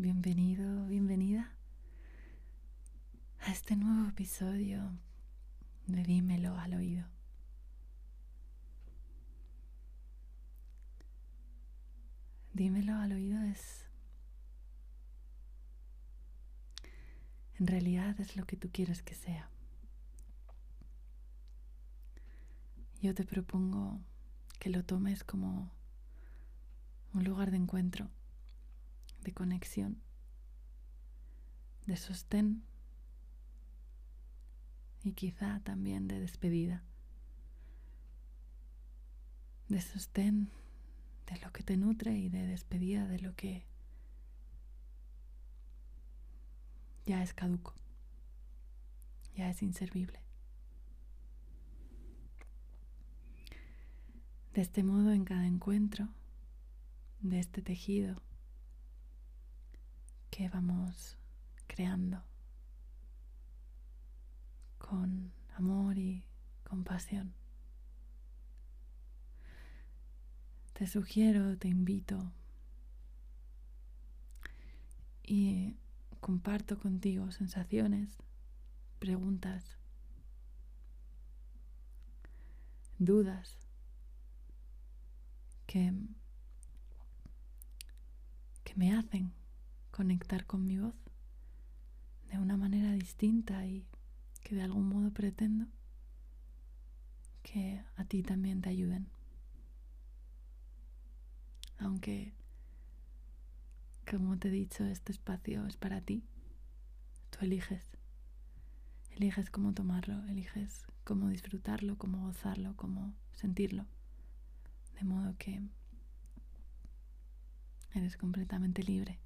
bienvenido, bienvenida a este nuevo episodio de Dímelo al oído. Dímelo al oído es... En realidad es lo que tú quieres que sea. Yo te propongo que lo tomes como un lugar de encuentro, de conexión, de sostén y quizá también de despedida, de sostén de lo que te nutre y de despedida de lo que ya es caduco, ya es inservible. De este modo, en cada encuentro de este tejido que vamos creando con amor y compasión. Te sugiero, te invito y comparto contigo sensaciones, preguntas, dudas que, que me hacen conectar con mi voz de una manera distinta y que de algún modo pretendo que a ti también te ayuden aunque, como te he dicho, este espacio es para ti. Tú eliges. Eliges cómo tomarlo, eliges cómo disfrutarlo, cómo gozarlo, cómo sentirlo. De modo que eres completamente libre.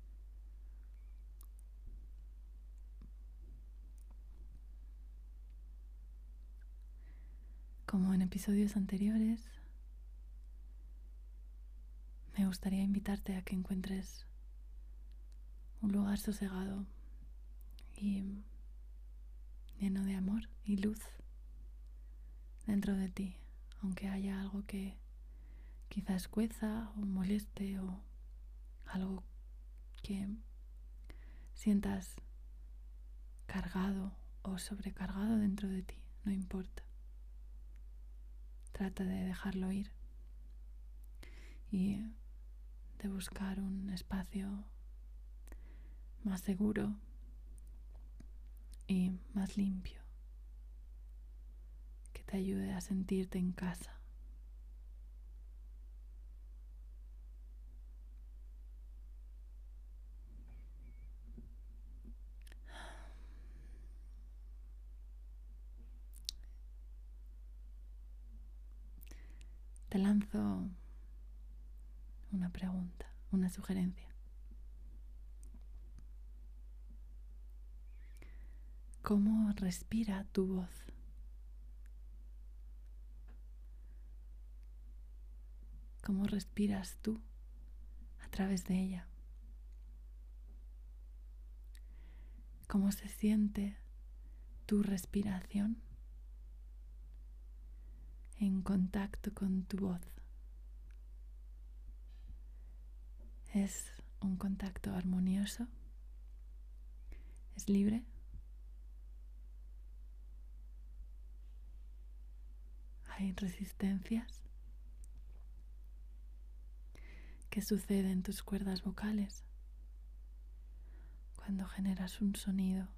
Como en episodios anteriores, me gustaría invitarte a que encuentres un lugar sosegado y lleno de amor y luz dentro de ti, aunque haya algo que quizás cueza o moleste o algo que sientas cargado o sobrecargado dentro de ti, no importa. Trata de dejarlo ir y de buscar un espacio más seguro y más limpio que te ayude a sentirte en casa. Te lanzo una pregunta, una sugerencia. ¿Cómo respira tu voz? ¿Cómo respiras tú a través de ella? ¿Cómo se siente tu respiración en contacto con tu voz? Es un contacto armonioso. Es libre. Hay resistencias. ¿Qué sucede en tus cuerdas vocales cuando generas un sonido?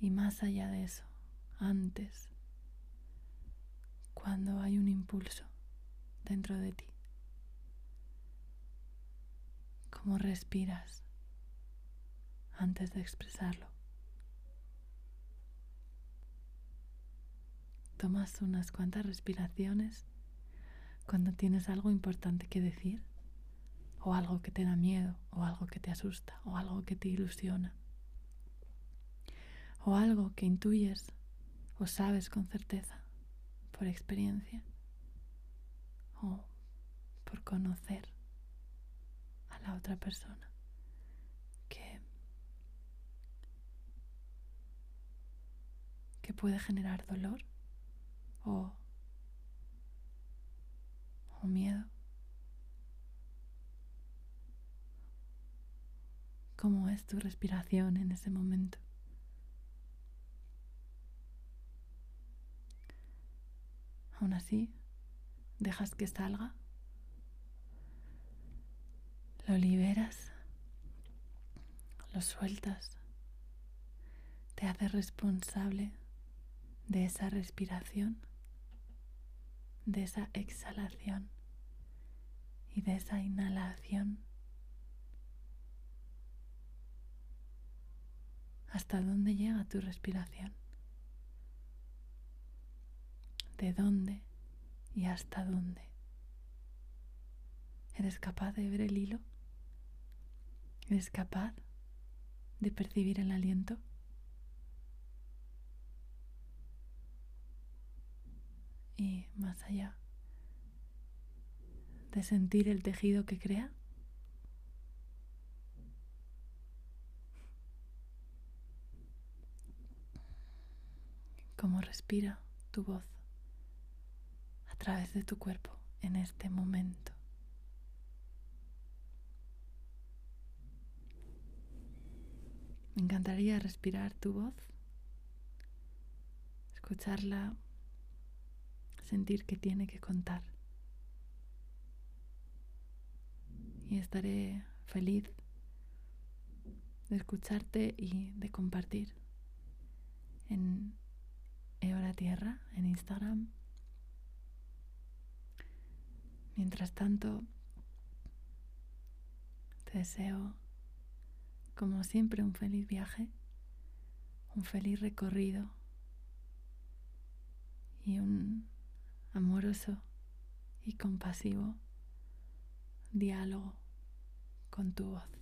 Y más allá de eso, antes, cuando hay un impulso dentro de ti. cómo respiras antes de expresarlo. Tomas unas cuantas respiraciones cuando tienes algo importante que decir, o algo que te da miedo, o algo que te asusta, o algo que te ilusiona, o algo que intuyes o sabes con certeza por experiencia o por conocer la otra persona que, que puede generar dolor o, o miedo. cómo es tu respiración en ese momento. Aún así, dejas que salga, lo liberas, lo sueltas, te haces responsable de esa respiración, de esa exhalación y de esa inhalación. ¿Hasta dónde llega tu respiración? ¿De dónde y hasta dónde? ¿Eres capaz de ver el hilo? ¿Eres capaz de percibir el aliento? Y más allá, de sentir el tejido que crea. Cómo respira tu voz través de tu cuerpo en este momento. Me encantaría respirar tu voz, escucharla, sentir que tiene que contar. Y estaré feliz de escucharte y de compartir en Eora Tierra, en Instagram. Mientras tanto, te deseo como siempre, un feliz viaje, un feliz recorrido y un amoroso y compasivo diálogo con tu voz.